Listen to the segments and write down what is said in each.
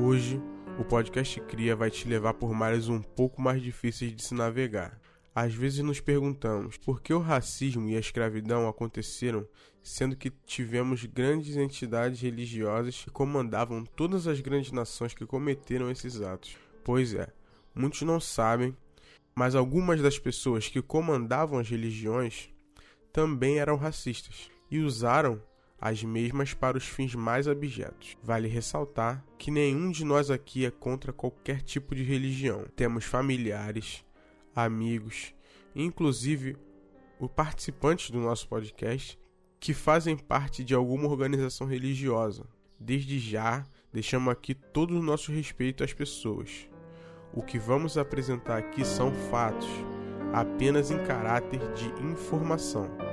Hoje, o podcast Cria vai te levar por mares um pouco mais difíceis de se navegar. Às vezes nos perguntamos por que o racismo e a escravidão aconteceram, sendo que tivemos grandes entidades religiosas que comandavam todas as grandes nações que cometeram esses atos. Pois é, muitos não sabem, mas algumas das pessoas que comandavam as religiões também eram racistas e usaram as mesmas para os fins mais abjetos. Vale ressaltar que nenhum de nós aqui é contra qualquer tipo de religião. Temos familiares, amigos, inclusive os participantes do nosso podcast que fazem parte de alguma organização religiosa. Desde já, deixamos aqui todo o nosso respeito às pessoas. O que vamos apresentar aqui são fatos, apenas em caráter de informação.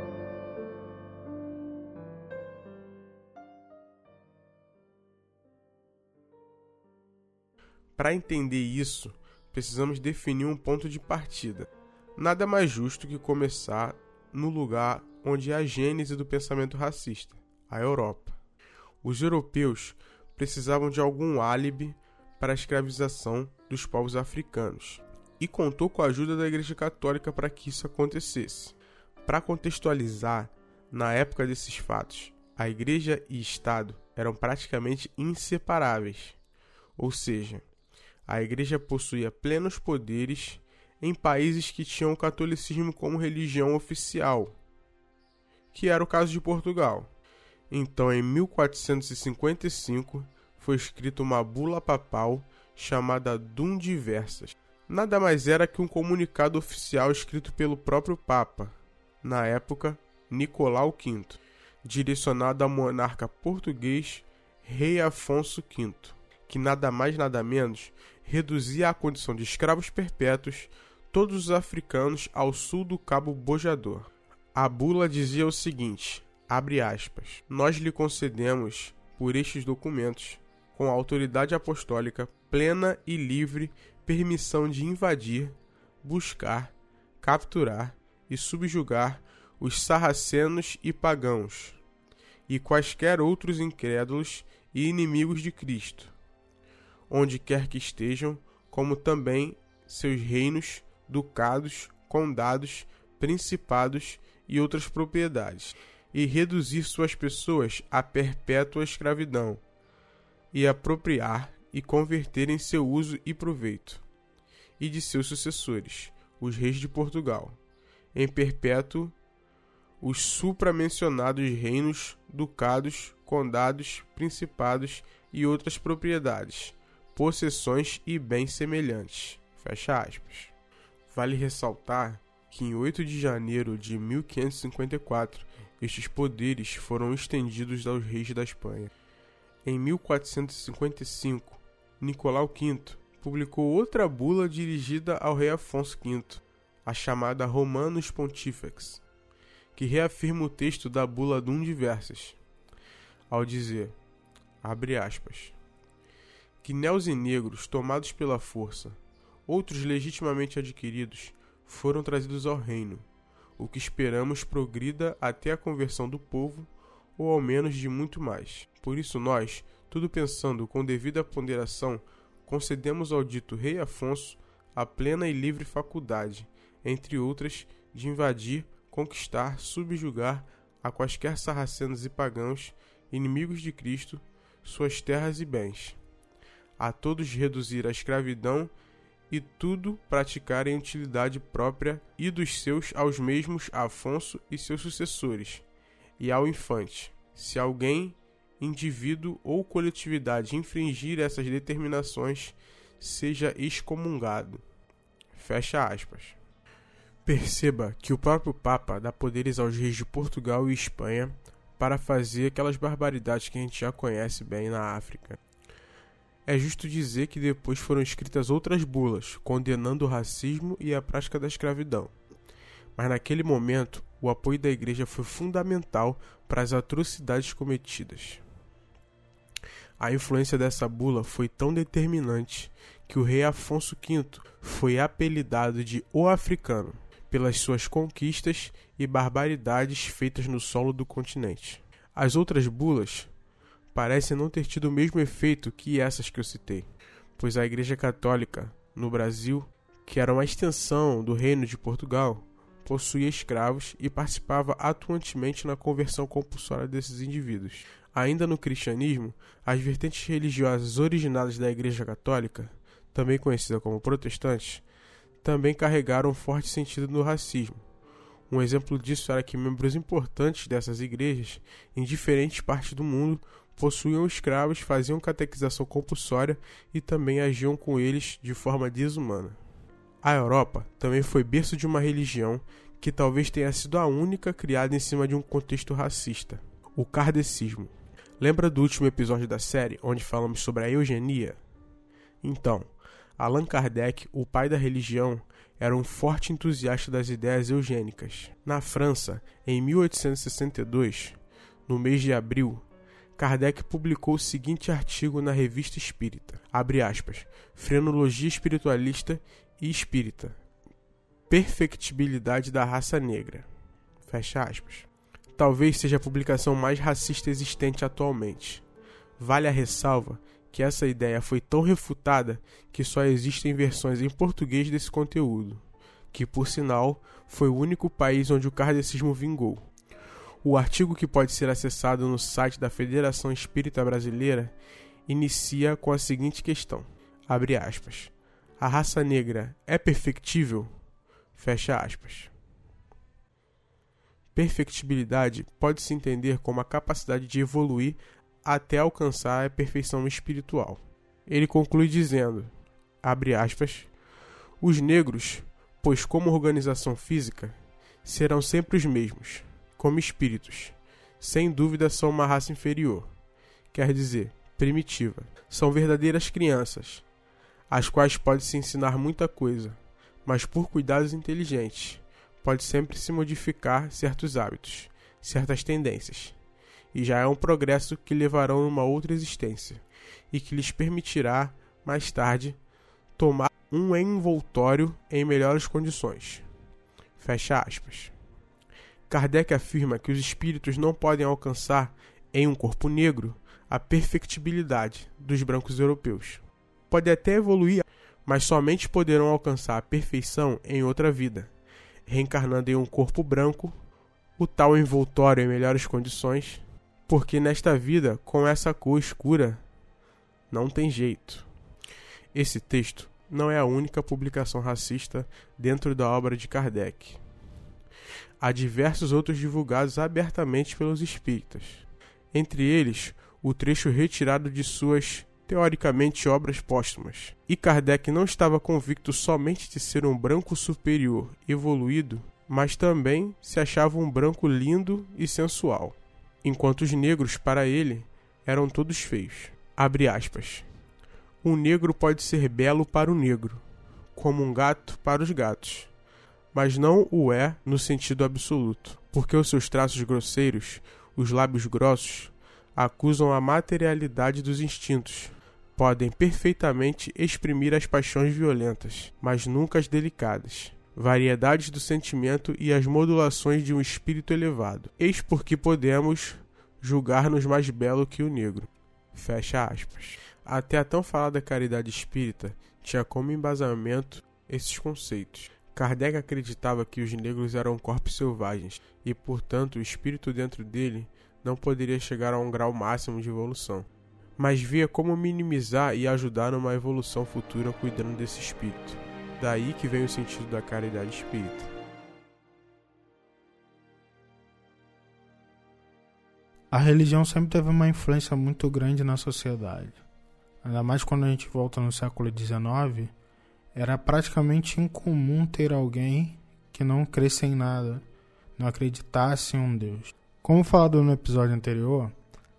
Para entender isso, precisamos definir um ponto de partida. Nada mais justo que começar no lugar onde é a gênese do pensamento racista, a Europa. Os europeus precisavam de algum álibi para a escravização dos povos africanos e contou com a ajuda da Igreja Católica para que isso acontecesse. Para contextualizar, na época desses fatos, a Igreja e Estado eram praticamente inseparáveis, ou seja, a Igreja possuía plenos poderes em países que tinham o catolicismo como religião oficial, que era o caso de Portugal. Então, em 1455, foi escrita uma bula papal chamada Dum Diversas. Nada mais era que um comunicado oficial escrito pelo próprio Papa, na época Nicolau V, direcionado ao monarca português Rei Afonso V, que nada mais nada menos reduzia à condição de escravos perpétuos todos os africanos ao sul do Cabo Bojador. A bula dizia o seguinte: aspas, nós lhe concedemos, por estes documentos, com autoridade apostólica plena e livre permissão de invadir, buscar, capturar e subjugar os sarracenos e pagãos, e quaisquer outros incrédulos e inimigos de Cristo, onde quer que estejam, como também seus reinos, ducados, condados, principados e outras propriedades, e reduzir suas pessoas à perpétua escravidão, e apropriar e converter em seu uso e proveito, e de seus sucessores, os reis de Portugal, em perpétuo os supramencionados reinos, ducados, condados, principados e outras propriedades, possessões e bens semelhantes. Fecha aspas. Vale ressaltar que em 8 de janeiro de 1554 estes poderes foram estendidos aos reis da Espanha. Em 1455, Nicolau V publicou outra bula dirigida ao rei Afonso V, a chamada Romanus Pontifex, que reafirma o texto da bula Dum Diversas, ao dizer, abre aspas, Guinéus e negros, tomados pela força, outros legitimamente adquiridos, foram trazidos ao reino, o que esperamos progrida até a conversão do povo, ou ao menos de muito mais. Por isso nós, tudo pensando com devida ponderação, concedemos ao dito rei Afonso a plena e livre faculdade, entre outras, de invadir, conquistar, subjugar a quaisquer sarracenos e pagãos, inimigos de Cristo, suas terras e bens a todos reduzir à escravidão e tudo praticar em utilidade própria e dos seus aos mesmos Afonso e seus sucessores, e ao infante. Se alguém, indivíduo ou coletividade infringir essas determinações, seja excomungado. Fecha aspas. Perceba que o próprio Papa dá poderes aos reis de Portugal e Espanha para fazer aquelas barbaridades que a gente já conhece bem na África. É justo dizer que depois foram escritas outras bulas, condenando o racismo e a prática da escravidão. Mas naquele momento, o apoio da igreja foi fundamental para as atrocidades cometidas. A influência dessa bula foi tão determinante que o rei Afonso V foi apelidado de O Africano pelas suas conquistas e barbaridades feitas no solo do continente. As outras bulas parecem não ter tido o mesmo efeito que essas que eu citei, pois a Igreja Católica no Brasil, que era uma extensão do Reino de Portugal, possuía escravos e participava atuantemente na conversão compulsória desses indivíduos. Ainda no cristianismo, as vertentes religiosas originadas da Igreja Católica, também conhecida como protestantes, também carregaram um forte sentido no racismo. Um exemplo disso era que membros importantes dessas igrejas, em diferentes partes do mundo, possuíam escravos, faziam catequização compulsória e também agiam com eles de forma desumana. A Europa também foi berço de uma religião que talvez tenha sido a única criada em cima de um contexto racista, o kardecismo. Lembra do último episódio da série onde falamos sobre a eugenia? Então, Allan Kardec, o pai da religião, era um forte entusiasta das ideias eugênicas. Na França, em 1862, no mês de abril, Kardec publicou o seguinte artigo na Revista Espírita, abre aspas, Frenologia espiritualista e espírita. Perfectibilidade da raça negra. Fecha aspas. Talvez seja a publicação mais racista existente atualmente. Vale a ressalva que essa ideia foi tão refutada que só existem versões em português desse conteúdo, que por sinal foi o único país onde o kardecismo vingou. O artigo que pode ser acessado no site da Federação Espírita Brasileira inicia com a seguinte questão: abre aspas. A raça negra é perfectível? Fecha aspas. Perfectibilidade pode se entender como a capacidade de evoluir até alcançar a perfeição espiritual. Ele conclui dizendo, abre aspas, os negros, pois como organização física, serão sempre os mesmos, como espíritos. Sem dúvida são uma raça inferior, quer dizer, primitiva. São verdadeiras crianças, as quais pode-se ensinar muita coisa, mas por cuidados inteligentes, pode sempre se modificar certos hábitos, certas tendências e já é um progresso que levarão a uma outra existência e que lhes permitirá, mais tarde, tomar um envoltório em melhores condições. Fecha aspas. Kardec afirma que os espíritos não podem alcançar, em um corpo negro, a perfectibilidade dos brancos europeus. Pode até evoluir, mas somente poderão alcançar a perfeição em outra vida, reencarnando em um corpo branco, o tal envoltório em melhores condições, porque nesta vida, com essa cor escura, não tem jeito. Esse texto não é a única publicação racista dentro da obra de Kardec. Há diversos outros divulgados abertamente pelos espíritas, entre eles o trecho retirado de suas teoricamente obras póstumas. E Kardec não estava convicto somente de ser um branco superior evoluído, mas também se achava um branco lindo e sensual enquanto os negros, para ele, eram todos feios. Abre aspas. Um negro pode ser belo para o negro, como um gato para os gatos, mas não o é no sentido absoluto, porque os seus traços grosseiros, os lábios grossos, acusam a materialidade dos instintos. Podem perfeitamente exprimir as paixões violentas, mas nunca as delicadas variedades do sentimento e as modulações de um espírito elevado. Eis porque podemos julgar-nos mais belo que o negro. Fecha aspas. Até a tão falada caridade espírita tinha como embasamento esses conceitos. Kardec acreditava que os negros eram corpos selvagens e, portanto, o espírito dentro dele não poderia chegar a um grau máximo de evolução, mas via como minimizar e ajudar numa evolução futura cuidando desse espírito. Daí que vem o sentido da caridade espírita. A religião sempre teve uma influência muito grande na sociedade. Ainda mais quando a gente volta no século XIX, era praticamente incomum ter alguém que não cresce em nada, não acreditasse em um Deus. Como falado no episódio anterior,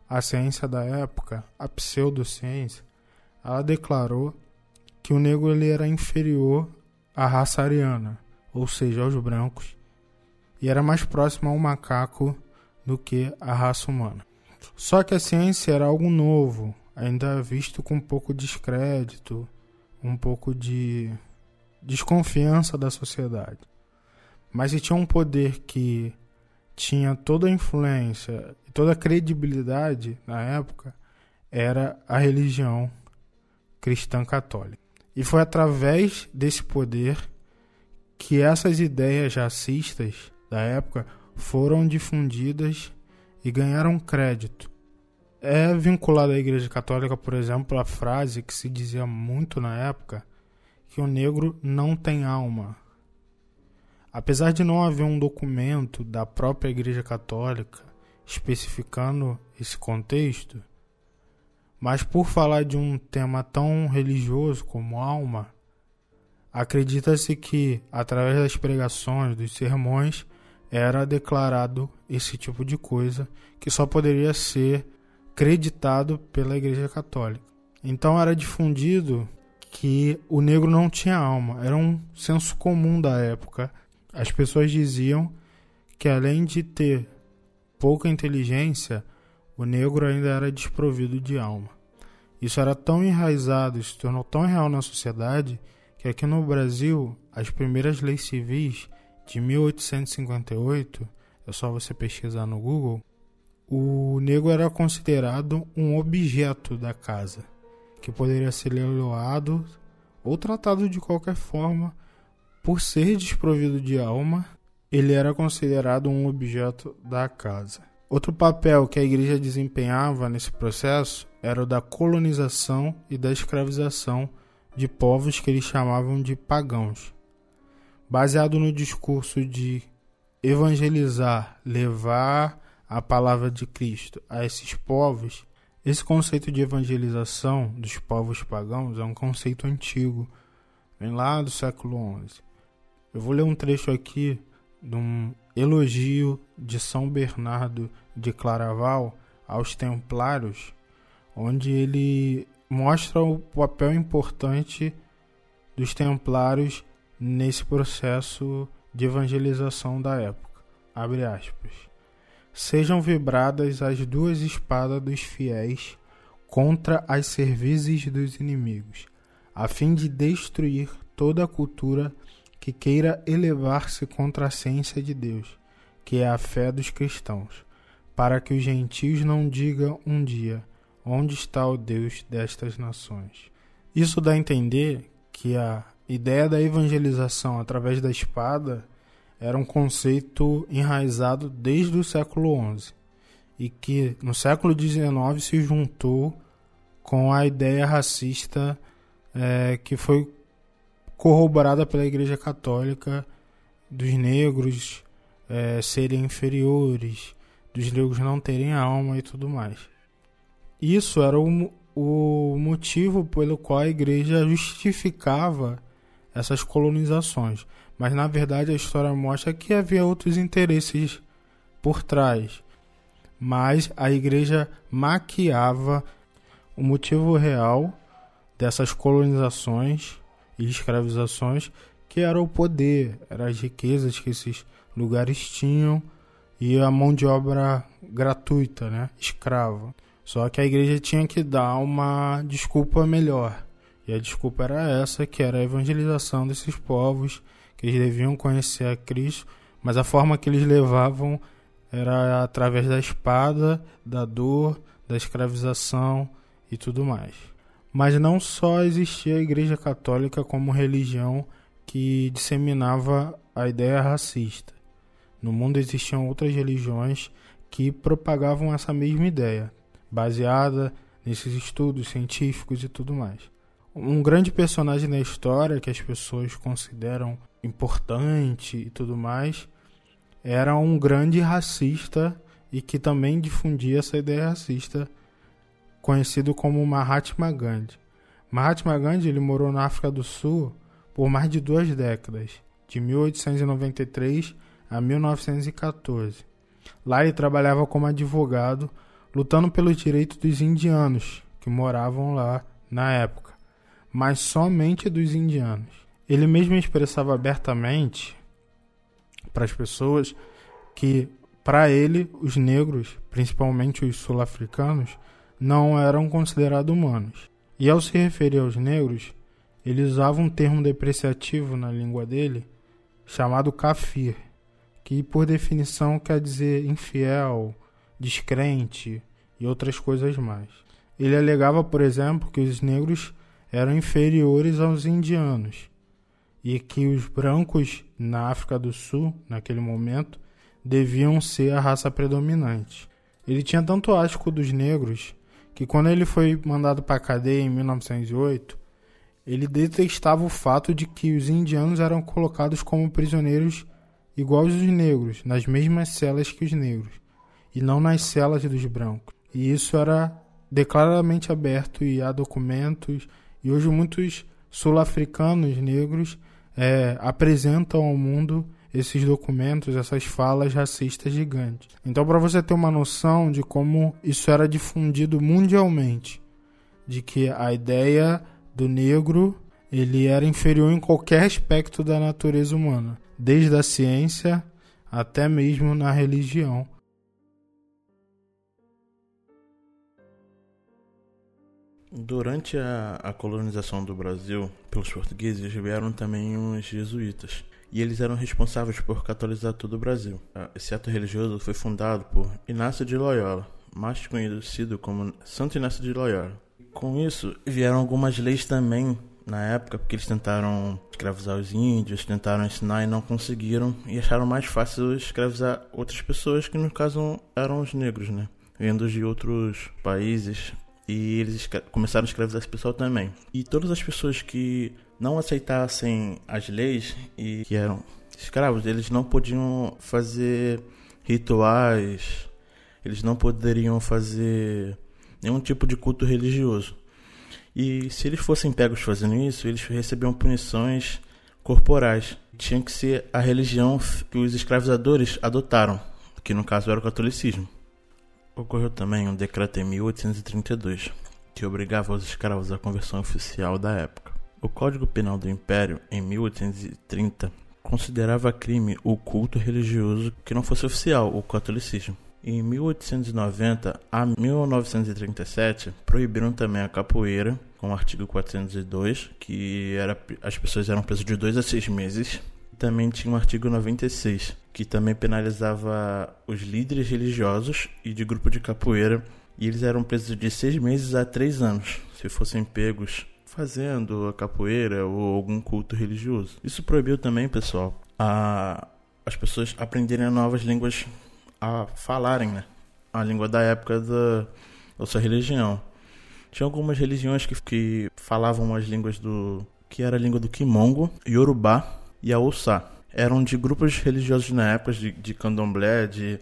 a ciência da época, a pseudociência, ela declarou que o negro ele era inferior à raça ariana, ou seja, aos brancos, e era mais próximo ao macaco do que a raça humana. Só que a ciência era algo novo, ainda visto com um pouco de descrédito, um pouco de desconfiança da sociedade. Mas se tinha um poder que tinha toda a influência e toda a credibilidade na época, era a religião cristã católica. E foi através desse poder que essas ideias racistas da época foram difundidas e ganharam crédito. É vinculado à Igreja Católica, por exemplo, a frase que se dizia muito na época que o negro não tem alma. Apesar de não haver um documento da própria Igreja Católica especificando esse contexto, mas por falar de um tema tão religioso como alma, acredita-se que, através das pregações, dos sermões, era declarado esse tipo de coisa que só poderia ser creditado pela Igreja Católica. Então era difundido que o negro não tinha alma, era um senso comum da época. As pessoas diziam que além de ter pouca inteligência, o negro ainda era desprovido de alma. Isso era tão enraizado, se tornou tão real na sociedade, que aqui no Brasil, as primeiras leis civis de 1858, é só você pesquisar no Google, o negro era considerado um objeto da casa, que poderia ser leiloado ou tratado de qualquer forma. Por ser desprovido de alma, ele era considerado um objeto da casa. Outro papel que a igreja desempenhava nesse processo era o da colonização e da escravização de povos que eles chamavam de pagãos. Baseado no discurso de evangelizar, levar a palavra de Cristo a esses povos, esse conceito de evangelização dos povos pagãos é um conceito antigo, vem lá do século XI. Eu vou ler um trecho aqui de um elogio de São Bernardo de Claraval aos Templários, onde ele mostra o papel importante dos Templários nesse processo de evangelização da época. Abre aspas. Sejam vibradas as duas espadas dos fiéis contra as cervezes dos inimigos, a fim de destruir toda a cultura que queira elevar-se contra a ciência de Deus, que é a fé dos cristãos, para que os gentios não digam um dia: onde está o Deus destas nações? Isso dá a entender que a ideia da evangelização através da espada era um conceito enraizado desde o século XI e que no século XIX se juntou com a ideia racista é, que foi corroborada pela Igreja Católica dos negros é, serem inferiores, dos negros não terem alma e tudo mais. Isso era o, o motivo pelo qual a Igreja justificava essas colonizações. Mas na verdade a história mostra que havia outros interesses por trás. Mas a igreja maquiava o motivo real dessas colonizações e escravizações, que era o poder, eram as riquezas que esses lugares tinham e a mão de obra gratuita, né, escrava. Só que a igreja tinha que dar uma desculpa melhor. E a desculpa era essa, que era a evangelização desses povos, que eles deviam conhecer a Cristo, mas a forma que eles levavam era através da espada, da dor, da escravização e tudo mais. Mas não só existia a Igreja Católica como religião que disseminava a ideia racista. No mundo existiam outras religiões que propagavam essa mesma ideia, baseada nesses estudos científicos e tudo mais. Um grande personagem na história que as pessoas consideram importante e tudo mais era um grande racista e que também difundia essa ideia racista conhecido como Mahatma Gandhi. Mahatma Gandhi ele morou na África do Sul por mais de duas décadas, de 1893 a 1914. Lá ele trabalhava como advogado, lutando pelos direitos dos indianos que moravam lá na época, mas somente dos indianos. Ele mesmo expressava abertamente para as pessoas que, para ele, os negros, principalmente os sul-africanos, não eram considerados humanos. E ao se referir aos negros, ele usava um termo depreciativo na língua dele chamado kafir, que por definição quer dizer infiel, descrente e outras coisas mais. Ele alegava, por exemplo, que os negros eram inferiores aos indianos e que os brancos na África do Sul, naquele momento, deviam ser a raça predominante. Ele tinha tanto asco dos negros que quando ele foi mandado para a cadeia em 1908, ele detestava o fato de que os indianos eram colocados como prisioneiros iguais aos negros, nas mesmas celas que os negros, e não nas celas dos brancos. E isso era declaradamente aberto e há documentos, e hoje muitos sul-africanos negros é, apresentam ao mundo esses documentos, essas falas racistas gigantes. Então, para você ter uma noção de como isso era difundido mundialmente, de que a ideia do negro ele era inferior em qualquer aspecto da natureza humana, desde a ciência até mesmo na religião. Durante a, a, colonização do Brasil pelos portugueses vieram também os jesuítas e eles eram responsáveis por catolizar todo o Brasil. Esse ato religioso foi fundado por Inácio de Loyola, mais conhecido como Santo Inácio de Loyola. Com isso, vieram algumas leis também na época, porque eles tentaram escravizar os índios, tentaram ensinar e não conseguiram, e acharam mais fácil escravizar outras pessoas, que no caso eram os negros, né? Vindo de outros países, e eles começaram a escravizar esse pessoal também. E todas as pessoas que não aceitassem as leis e que eram escravos, eles não podiam fazer rituais, eles não poderiam fazer nenhum tipo de culto religioso. E se eles fossem pegos fazendo isso, eles recebiam punições corporais. Tinha que ser a religião que os escravizadores adotaram, que no caso era o catolicismo. Ocorreu também um decreto em 1832 que obrigava os escravos à conversão oficial da época. O Código Penal do Império, em 1830, considerava crime o culto religioso que não fosse oficial, o catolicismo. Em 1890 a 1937, proibiram também a capoeira, com o artigo 402, que era, as pessoas eram presas de 2 a 6 meses. Também tinha o artigo 96, que também penalizava os líderes religiosos e de grupo de capoeira, e eles eram presos de 6 meses a 3 anos, se fossem pegos fazendo a capoeira ou algum culto religioso. Isso proibiu também, pessoal, a, as pessoas aprenderem novas línguas a falarem, né? A língua da época da, da sua religião. Tinha algumas religiões que, que falavam as línguas do. que era a língua do Kimongo, Yorubá e a Ouçá. Eram de grupos religiosos na época, de, de candomblé, de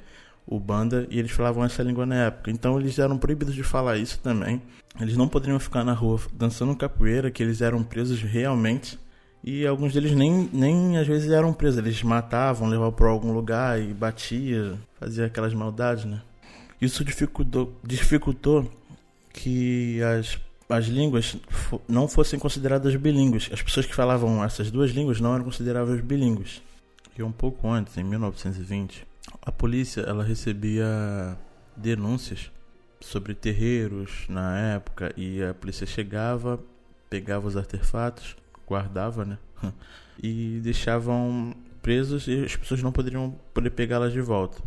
Ubanda, e eles falavam essa língua na época. Então eles eram proibidos de falar isso também. Eles não poderiam ficar na rua dançando capoeira, que eles eram presos realmente e alguns deles nem, nem às vezes eram presos, eles matavam, levavam para algum lugar e batia, fazia aquelas maldades, né? Isso dificultou, dificultou que as, as línguas não fossem consideradas bilíngues. As pessoas que falavam essas duas línguas não eram consideradas bilíngues. E um pouco antes, em 1920, a polícia ela recebia denúncias sobre terreiros na época e a polícia chegava, pegava os artefatos guardava, né? E deixavam presos e as pessoas não poderiam poder pegá-las de volta.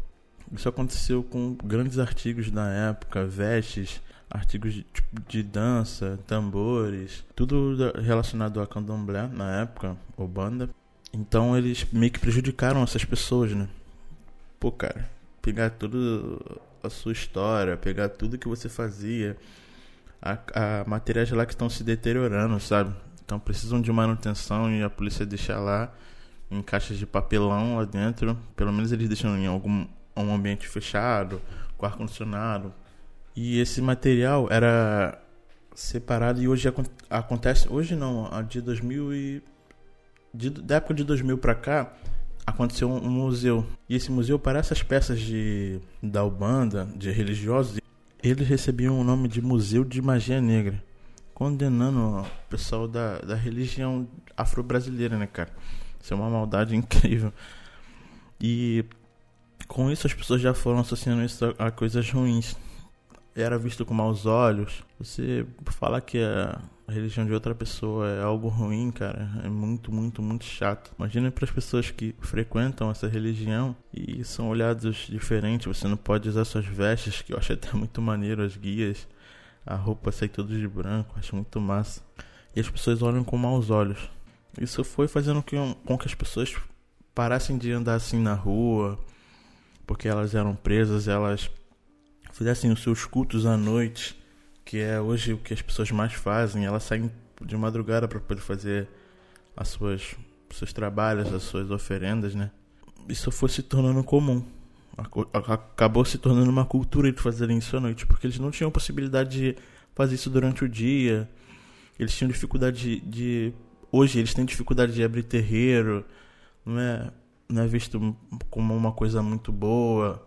Isso aconteceu com grandes artigos da época, vestes, artigos de, tipo, de dança, tambores, tudo relacionado a candomblé na época, ou banda. Então eles meio que prejudicaram essas pessoas, né? Pô, cara, pegar tudo a sua história, pegar tudo que você fazia, a, a materiais lá que estão se deteriorando, sabe? Então precisam de manutenção e a polícia deixa lá em caixas de papelão lá dentro. Pelo menos eles deixam em algum um ambiente fechado, com ar condicionado. E esse material era separado e hoje acontece, hoje não, de 2000 e de, da época de 2000 para cá, aconteceu um museu. E esse museu, para essas peças de da Ubanda, de religiosos, eles recebiam o nome de Museu de Magia Negra condenando o pessoal da, da religião afro-brasileira, né, cara? Isso é uma maldade incrível. E com isso as pessoas já foram associando isso a, a coisas ruins. Era visto com maus olhos. Você falar que a, religião de outra pessoa é algo ruim, cara, é muito, muito, muito chato. Imagina para as pessoas que frequentam essa religião e são olhados diferentes. Você não pode usar suas vestes, que eu acho até muito maneiro, as guias a roupa sai tudo de branco, acho muito massa. E as pessoas olham com maus olhos. Isso foi fazendo com que as pessoas parassem de andar assim na rua, porque elas eram presas, elas fizessem os seus cultos à noite, que é hoje o que as pessoas mais fazem. Elas saem de madrugada para poder fazer as suas seus trabalhos, as suas oferendas, né? Isso foi se tornando comum. Acabou se tornando uma cultura de fazerem isso à noite, porque eles não tinham possibilidade de fazer isso durante o dia. Eles tinham dificuldade de, de hoje eles têm dificuldade de abrir terreiro, não é, não é visto como uma coisa muito boa.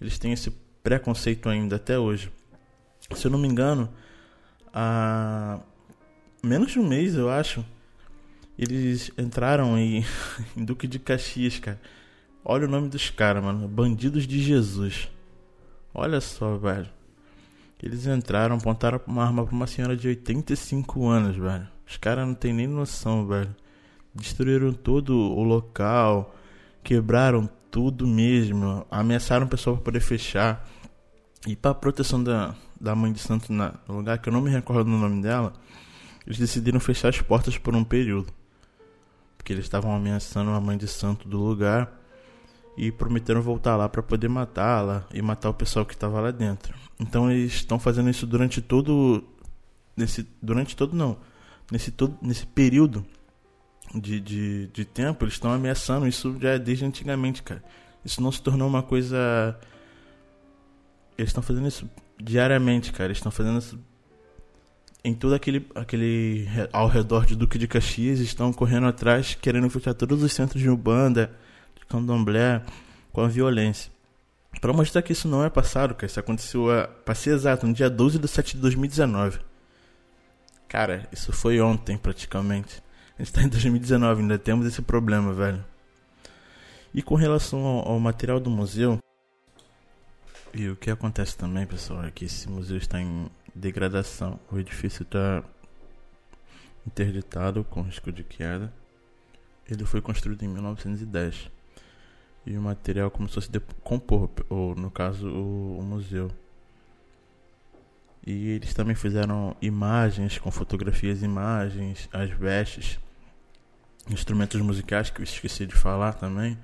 Eles têm esse preconceito ainda até hoje. Se eu não me engano, há menos de um mês, eu acho, eles entraram em, em Duque de Caxias, cara. Olha o nome dos caras, mano. Bandidos de Jesus. Olha só, velho. Eles entraram, apontaram uma arma pra uma senhora de 85 anos, velho. Os caras não tem nem noção, velho. Destruíram todo o local, quebraram tudo mesmo, ameaçaram o pessoal para poder fechar. E para proteção da, da mãe de santo na, no lugar que eu não me recordo do nome dela, eles decidiram fechar as portas por um período. Porque eles estavam ameaçando a mãe de santo do lugar e prometeram voltar lá para poder matá-la e matar o pessoal que estava lá dentro. Então eles estão fazendo isso durante todo nesse durante todo não, nesse, todo, nesse período de, de, de tempo, eles estão ameaçando. Isso já desde antigamente, cara. Isso não se tornou uma coisa. Eles estão fazendo isso diariamente, cara. Eles estão fazendo isso em todo aquele, aquele ao redor de Duque de Caxias. Estão correndo atrás, querendo fechar todos os centros de Ubanda, de Candomblé, com a violência. Para mostrar que isso não é passado, cara. Isso aconteceu, a, pra ser exato, no dia 12 de 7 de 2019. Cara, isso foi ontem praticamente. A gente tá em 2019, ainda temos esse problema, velho. E com relação ao, ao material do museu, e o que acontece também, pessoal, é que esse museu está em degradação. O edifício está interditado com risco de queda. Ele foi construído em 1910. E o material começou a se decompor, ou no caso, o, o museu. E eles também fizeram imagens com fotografias, imagens, as vestes, instrumentos musicais que eu esqueci de falar também,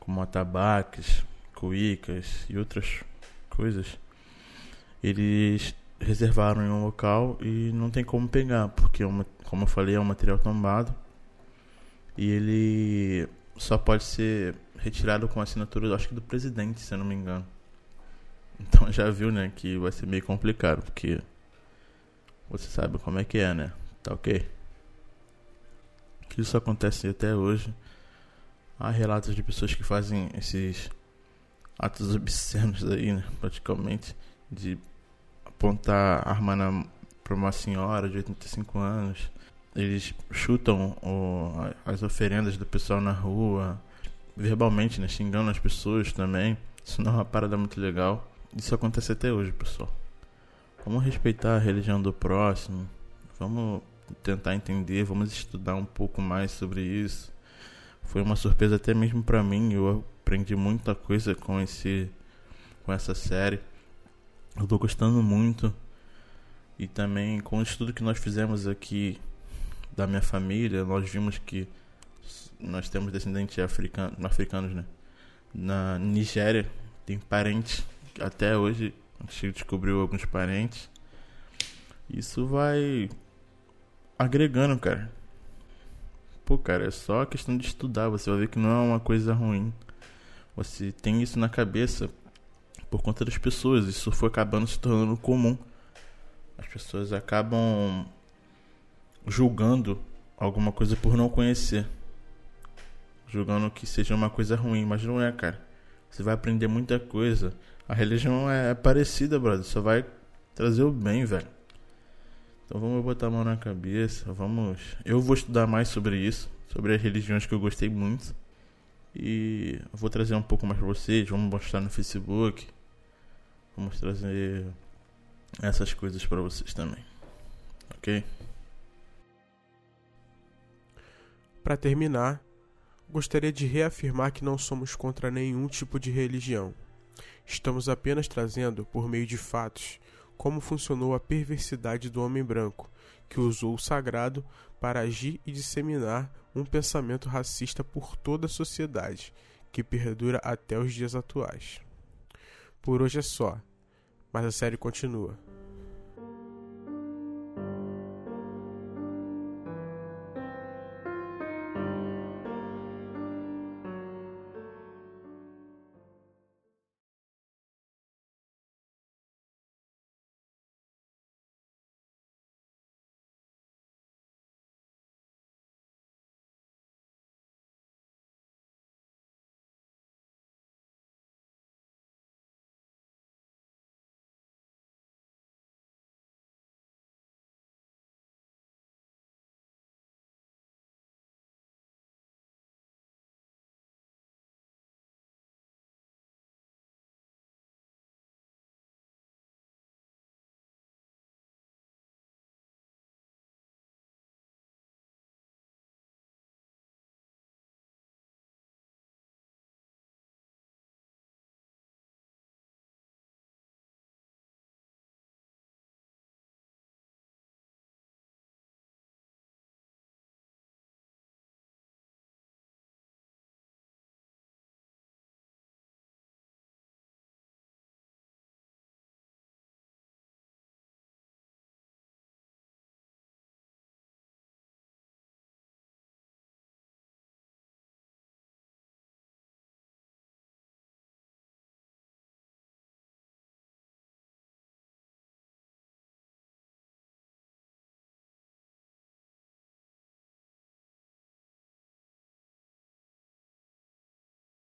como atabaques, cuicas e outras coisas. Eles reservaram em um local e não tem como pegar, porque, é como eu falei, é um material tombado e ele só pode ser retirado com assinatura, acho que do presidente, se eu não me engano. Então já viu, né, que vai ser meio complicado, porque você sabe como é que é, né? Tá ok? Que isso acontece até hoje. Há relatos de pessoas que fazem esses atos obscenos aí, né? Praticamente. De apontar arma na, pra uma senhora de 85 anos. Eles chutam o, as oferendas do pessoal na rua. Verbalmente, né? Xingando as pessoas também. Isso não é uma parada muito legal. Isso acontece até hoje, pessoal. Vamos respeitar a religião do próximo. Vamos tentar entender, vamos estudar um pouco mais sobre isso. Foi uma surpresa até mesmo para mim. Eu aprendi muita coisa com esse com essa série. Eu tô gostando muito. E também com o estudo que nós fizemos aqui da minha família, nós vimos que nós temos descendentes africanos, africanos, né? Na Nigéria tem parentes até hoje a gente descobriu alguns parentes. Isso vai agregando, cara. Pô, cara, é só questão de estudar. Você vai ver que não é uma coisa ruim. Você tem isso na cabeça por conta das pessoas. Isso foi acabando se tornando comum. As pessoas acabam julgando alguma coisa por não conhecer. Julgando que seja uma coisa ruim, mas não é, cara. Você vai aprender muita coisa. A religião é parecida, brother. Só vai trazer o bem, velho. Então vamos botar a mão na cabeça. Vamos. Eu vou estudar mais sobre isso. Sobre as religiões que eu gostei muito. E vou trazer um pouco mais pra vocês. Vamos mostrar no Facebook. Vamos trazer essas coisas para vocês também. Ok? Para terminar, gostaria de reafirmar que não somos contra nenhum tipo de religião. Estamos apenas trazendo, por meio de fatos, como funcionou a perversidade do homem branco, que usou o sagrado para agir e disseminar um pensamento racista por toda a sociedade, que perdura até os dias atuais. Por hoje é só, mas a série continua.